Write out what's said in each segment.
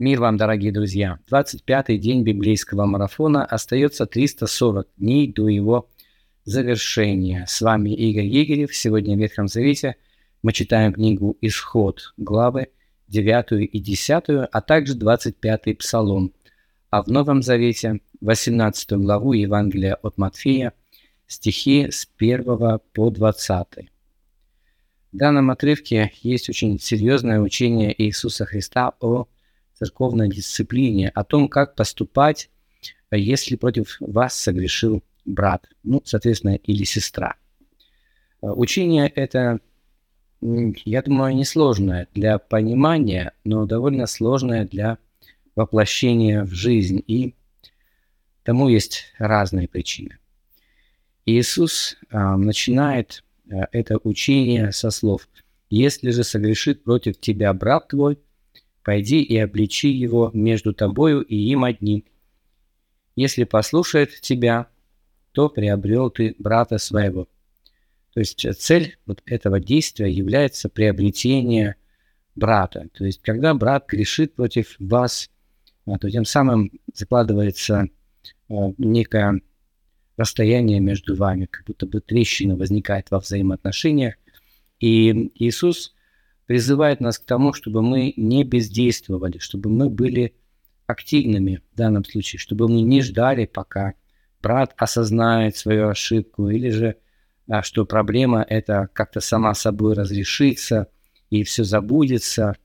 Мир вам, дорогие друзья! 25-й день библейского марафона. Остается 340 дней до его завершения. С вами Игорь Егерев. Сегодня в Ветхом Завете мы читаем книгу «Исход», главы 9 и 10, а также 25-й Псалом. А в Новом Завете 18 главу Евангелия от Матфея, стихи с 1 по 20. В данном отрывке есть очень серьезное учение Иисуса Христа о церковной дисциплине, о том, как поступать, если против вас согрешил брат, ну, соответственно, или сестра. Э, учение это, я думаю, несложное для понимания, но довольно сложное для воплощения в жизнь, и тому есть разные причины. Иисус э, начинает э, это учение со слов «Если же согрешит против тебя брат твой, Пойди и обличи его между тобою и им одним. Если послушает тебя, то приобрел ты брата своего. То есть цель вот этого действия является приобретение брата. То есть когда брат грешит против вас, а, то тем самым закладывается а, некое расстояние между вами, как будто бы трещина возникает во взаимоотношениях. И Иисус призывает нас к тому, чтобы мы не бездействовали, чтобы мы были активными в данном случае, чтобы мы не ждали, пока брат осознает свою ошибку, или же а, что проблема это как-то сама собой разрешится и все забудется,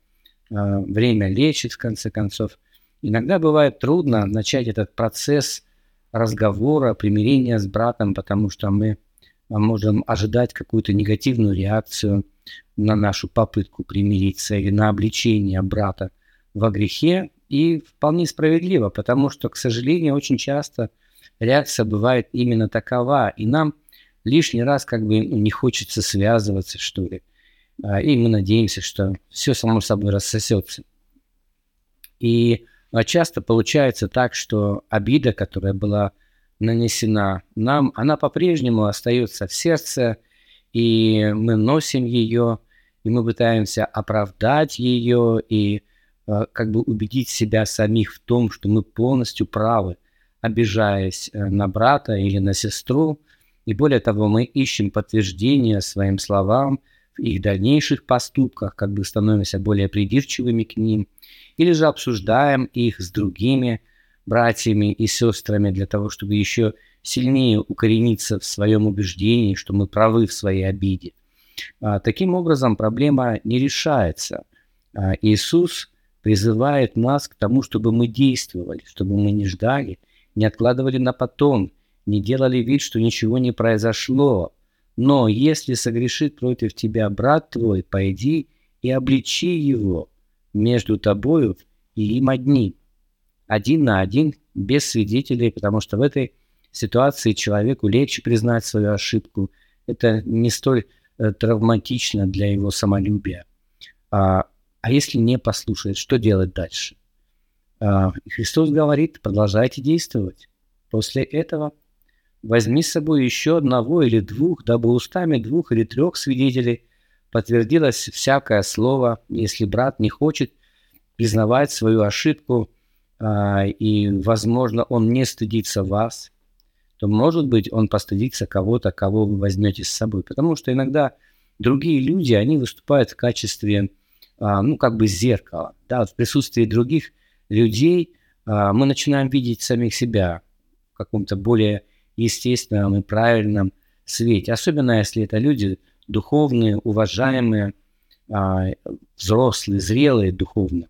а, время лечит в конце концов. Иногда бывает трудно начать этот процесс разговора, примирения с братом, потому что мы можем ожидать какую-то негативную реакцию – на нашу попытку примириться или на обличение брата во грехе. И вполне справедливо, потому что, к сожалению, очень часто реакция бывает именно такова, и нам лишний раз как бы ну, не хочется связываться, что ли. А, и мы надеемся, что все само собой рассосется. И а, часто получается так, что обида, которая была нанесена нам, она по-прежнему остается в сердце, и мы носим ее, и мы пытаемся оправдать ее и э, как бы убедить себя самих в том, что мы полностью правы, обижаясь э, на брата или на сестру. И более того, мы ищем подтверждение своим словам в их дальнейших поступках, как бы становимся более придирчивыми к ним, или же обсуждаем их с другими братьями и сестрами для того, чтобы еще сильнее укорениться в своем убеждении, что мы правы в своей обиде. А, таким образом, проблема не решается. А, Иисус призывает нас к тому, чтобы мы действовали, чтобы мы не ждали, не откладывали на потом, не делали вид, что ничего не произошло. Но если согрешит против тебя брат твой, пойди и обличи его между тобою и им одним. Один на один, без свидетелей, потому что в этой ситуации человеку легче признать свою ошибку. Это не столь э, травматично для его самолюбия. А, а если не послушает, что делать дальше? А, Христос говорит, продолжайте действовать. После этого возьми с собой еще одного или двух, дабы устами двух или трех свидетелей подтвердилось всякое слово, если брат не хочет признавать свою ошибку, а, и, возможно, он не стыдится вас – то, может быть, он постыдится кого-то, кого вы возьмете с собой. Потому что иногда другие люди, они выступают в качестве, а, ну, как бы зеркала. Да, в присутствии других людей а, мы начинаем видеть самих себя в каком-то более естественном и правильном свете. Особенно, если это люди духовные, уважаемые, а, взрослые, зрелые духовно.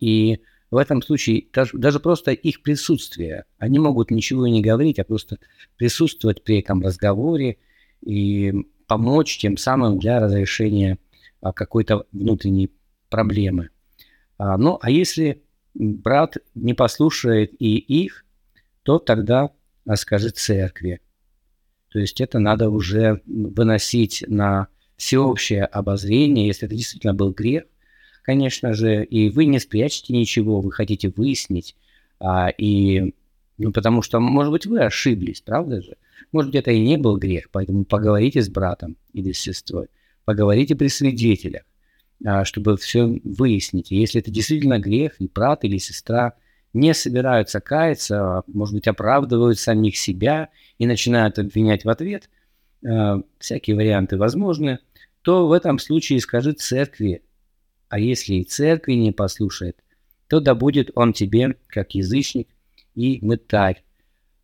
И в этом случае даже, даже просто их присутствие, они могут ничего не говорить, а просто присутствовать при этом разговоре и помочь тем самым для разрешения а, какой-то внутренней проблемы. А, ну, а если брат не послушает и их, то тогда а, скажет церкви. То есть это надо уже выносить на всеобщее обозрение, если это действительно был грех, конечно же, и вы не спрячете ничего, вы хотите выяснить, а, и, ну, потому что, может быть, вы ошиблись, правда же? Может это и не был грех, поэтому поговорите с братом или с сестрой, поговорите при свидетелях, а, чтобы все выяснить. Если это действительно грех, и брат или сестра не собираются каяться, а, может быть, оправдывают самих себя и начинают обвинять в ответ, а, всякие варианты возможны, то в этом случае скажи церкви, а если и церкви не послушает, то да будет он тебе, как язычник и мытарь.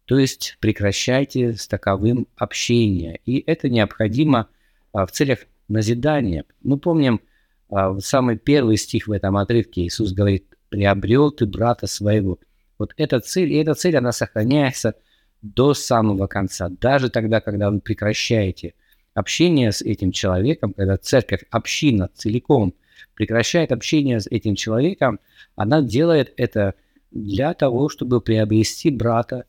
То есть прекращайте с таковым общение. И это необходимо а, в целях назидания. Мы помним а, самый первый стих в этом отрывке. Иисус говорит, приобрел ты брата своего. Вот эта цель, и эта цель, она сохраняется до самого конца. Даже тогда, когда вы прекращаете общение с этим человеком, когда церковь, община целиком прекращает общение с этим человеком, она делает это для того, чтобы приобрести брата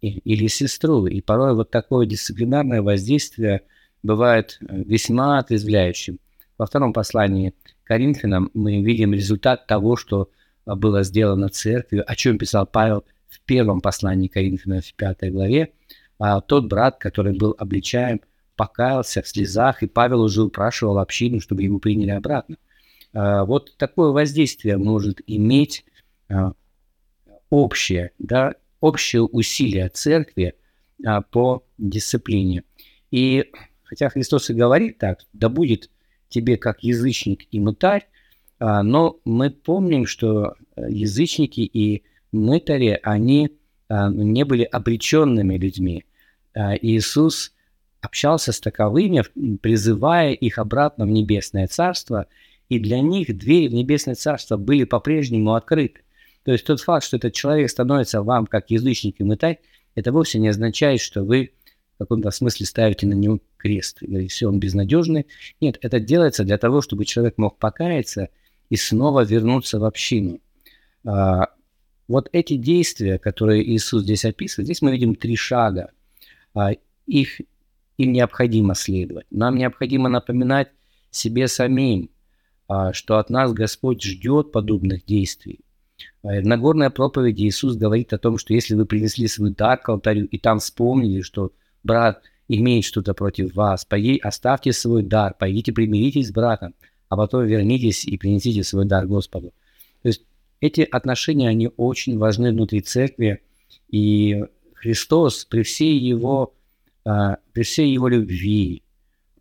или сестру. И порой вот такое дисциплинарное воздействие бывает э, весьма отрезвляющим. Во втором послании Коринфянам мы видим результат того, что а, было сделано церковью, о чем писал Павел в первом послании Коринфянам в пятой главе. А тот брат, который был обличаем, покаялся в слезах, и Павел уже упрашивал общину, чтобы его приняли обратно. А, вот такое воздействие может иметь а, общее, да, общее усилие церкви а, по дисциплине. И хотя Христос и говорит так, да будет тебе как язычник и мытарь, но мы помним, что язычники и мытари, они не были обреченными людьми. Иисус общался с таковыми, призывая их обратно в небесное царство, и для них двери в небесное царство были по-прежнему открыты. То есть тот факт, что этот человек становится вам как язычник и мытарь, это вовсе не означает, что вы в каком-то смысле ставите на него крест, или все, он безнадежный. Нет, это делается для того, чтобы человек мог покаяться и снова вернуться в общину. А, вот эти действия, которые Иисус здесь описывает, здесь мы видим три шага. А, их им необходимо следовать. Нам необходимо напоминать себе самим, что от нас Господь ждет подобных действий. А, в Нагорной проповеди Иисус говорит о том, что если вы принесли свой дар к алтарю и там вспомнили, что брат имеет что-то против вас, пойди, оставьте свой дар, пойдите примиритесь с братом, а потом вернитесь и принесите свой дар Господу. То есть эти отношения, они очень важны внутри церкви, и Христос при всей его а, при всей его любви,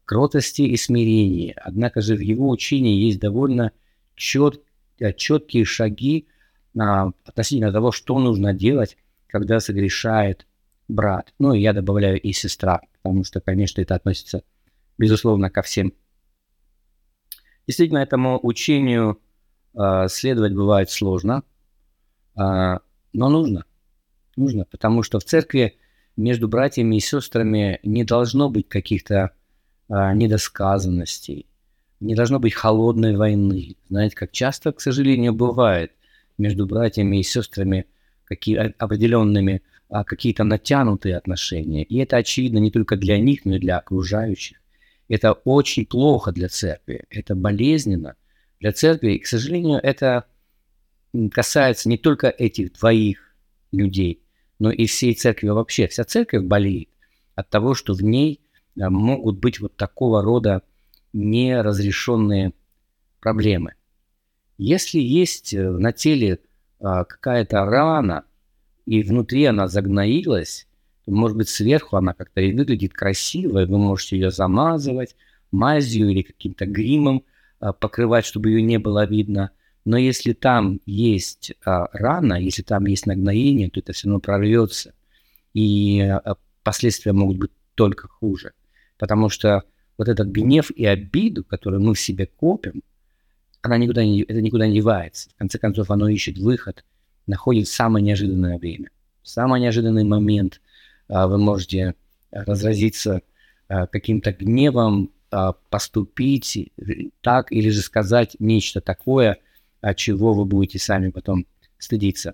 кротости и смирении. Однако же в его учении есть довольно чет, э, четкие шаги а, относительно того, что нужно делать, когда согрешает брат. Ну и я добавляю и сестра, потому что, конечно, это относится, безусловно, ко всем. Действительно, этому учению э, следовать бывает сложно, э, но нужно. Нужно, потому что в церкви между братьями и сестрами не должно быть каких-то недосказанностей, не должно быть холодной войны. Знаете, как часто, к сожалению, бывает между братьями и сестрами какие, определенными а, какие-то натянутые отношения. И это очевидно не только для них, но и для окружающих. Это очень плохо для церкви, это болезненно для церкви. И, к сожалению, это касается не только этих двоих людей – но и всей церкви вообще. Вся церковь болеет от того, что в ней а, могут быть вот такого рода неразрешенные проблемы. Если есть э, на теле а, какая-то рана, и внутри она загноилась, то, может быть, сверху она как-то и выглядит красиво, и вы можете ее замазывать мазью или каким-то гримом а, покрывать, чтобы ее не было видно. Но если там есть а, рана, если там есть нагноение, то это все равно прорвется. И последствия могут быть только хуже. Потому что вот этот гнев и обиду, которую мы в себе копим, она никуда не, это никуда не девается. В конце концов, оно ищет выход, находит самое неожиданное время. Самый неожиданный момент а, вы можете разразиться а, каким-то гневом, а, поступить так или же сказать нечто такое, чего вы будете сами потом стыдиться.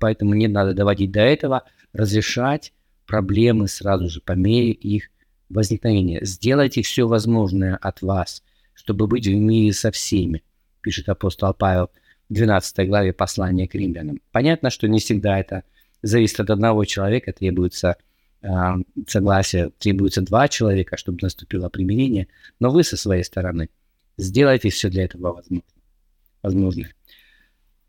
Поэтому не надо доводить до этого, разрешать проблемы сразу же по мере их возникновения. Сделайте все возможное от вас, чтобы быть в мире со всеми, пишет апостол Павел в 12 главе послания к римлянам. Понятно, что не всегда это зависит от одного человека, требуется э, согласие, требуется два человека, чтобы наступило примирение, но вы со своей стороны Сделайте все для этого возможно. возможно.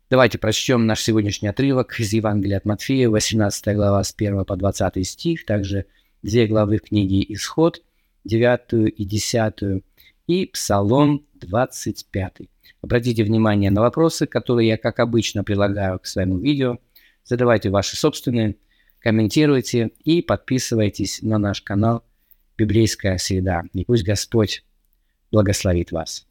Давайте прочтем наш сегодняшний отрывок из Евангелия от Матфея, 18 глава с 1 по 20 стих, также две главы книги «Исход», 9 и 10, и Псалом 25. Обратите внимание на вопросы, которые я, как обычно, прилагаю к своему видео. Задавайте ваши собственные, комментируйте и подписывайтесь на наш канал «Библейская среда». И пусть Господь благословит вас.